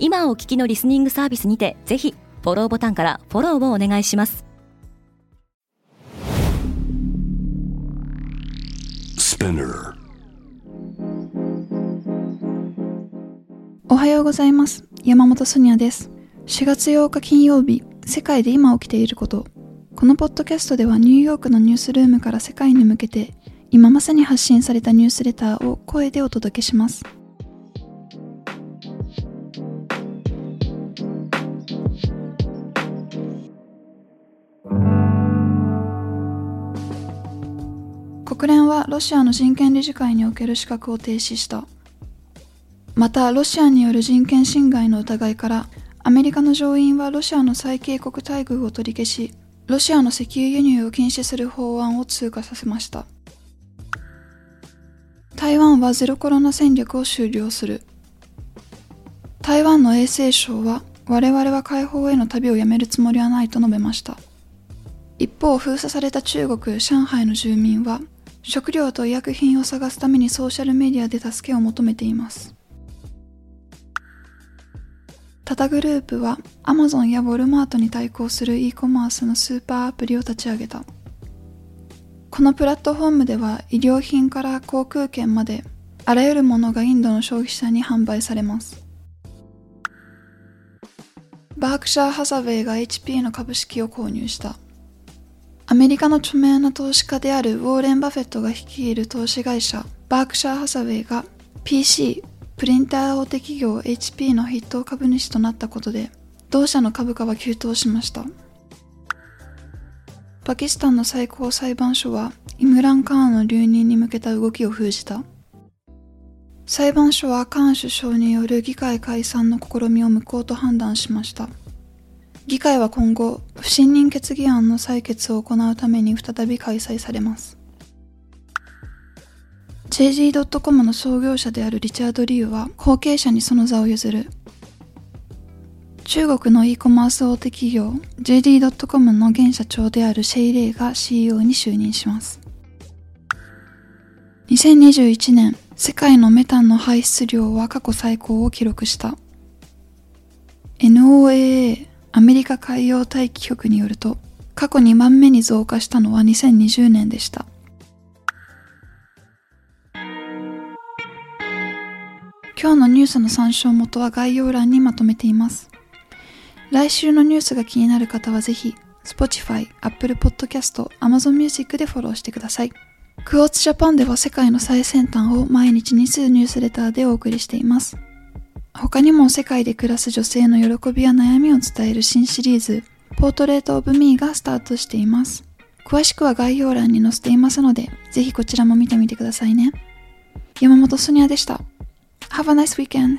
今お聞きのリスニングサービスにてぜひフォローボタンからフォローをお願いします。おはようございます。山本ソニアです。4月8日金曜日世界で今起きていること。このポッドキャストではニューヨークのニュースルームから世界に向けて今まさに発信されたニュースレターを声でお届けします国連はロシアの人権理事会における資格を停止した。またロシアによる人権侵害の疑いからアメリカの上院はロシアの最恵国待遇を取り消しロシアの石油輸入を禁止する法案を通過させました。台湾はゼロコロナ戦略を終了する。台湾の衛生省は我々は解放への旅をやめるつもりはないと述べました。一方封鎖された中国上海の住民は食料と医薬品を探すためにソーシャルメディアで助けを求めています。タタグループはアマゾンやウォルマートに対抗する e コマースのスーパーアプリを立ち上げた。このプラットフォームでは医療品から航空券まであらゆるものがインドの消費者に販売されます。バークシャー・ハサウェイが HP の株式を購入した。アメリカの著名な投資家であるウォーレン・バフェットが率いる投資会社バークシャー・ハサウェイが PC プリンター大手企業 HP の筆頭株主となったことで同社の株価は急騰しました。パキスタンの最高裁判所はイムラン・カーンの留任に向けた動きを封じた。裁判所はカーン首相による議会解散の試みを無効と判断しました。議会は今後不信任決議案の採決を行うために再び開催されます。JG.com の創業者であるリチャード・リュウは後継者にその座を譲る。中国の e コマース大手企業 JD.com の現社長であるシェイ・レイが CEO に就任します。2021年世界のメタンの排出量は過去最高を記録した。NOAA アメリカ海洋大気局によると過去2番目に増加したのは2020年でした今日のニュースの参照元は概要欄にまとめています。来週のニュースが気になる方はぜひ、Spotify、Apple Podcast、Amazon Music でフォローしてください。クォーツジャパンでは世界の最先端を毎日2通ニュースレターでお送りしています。他にも世界で暮らす女性の喜びや悩みを伝える新シリーズ、ポートレートオブミーがスタートしています。詳しくは概要欄に載せていますので、ぜひこちらも見てみてくださいね。山本ソニアでした。Have a nice weekend.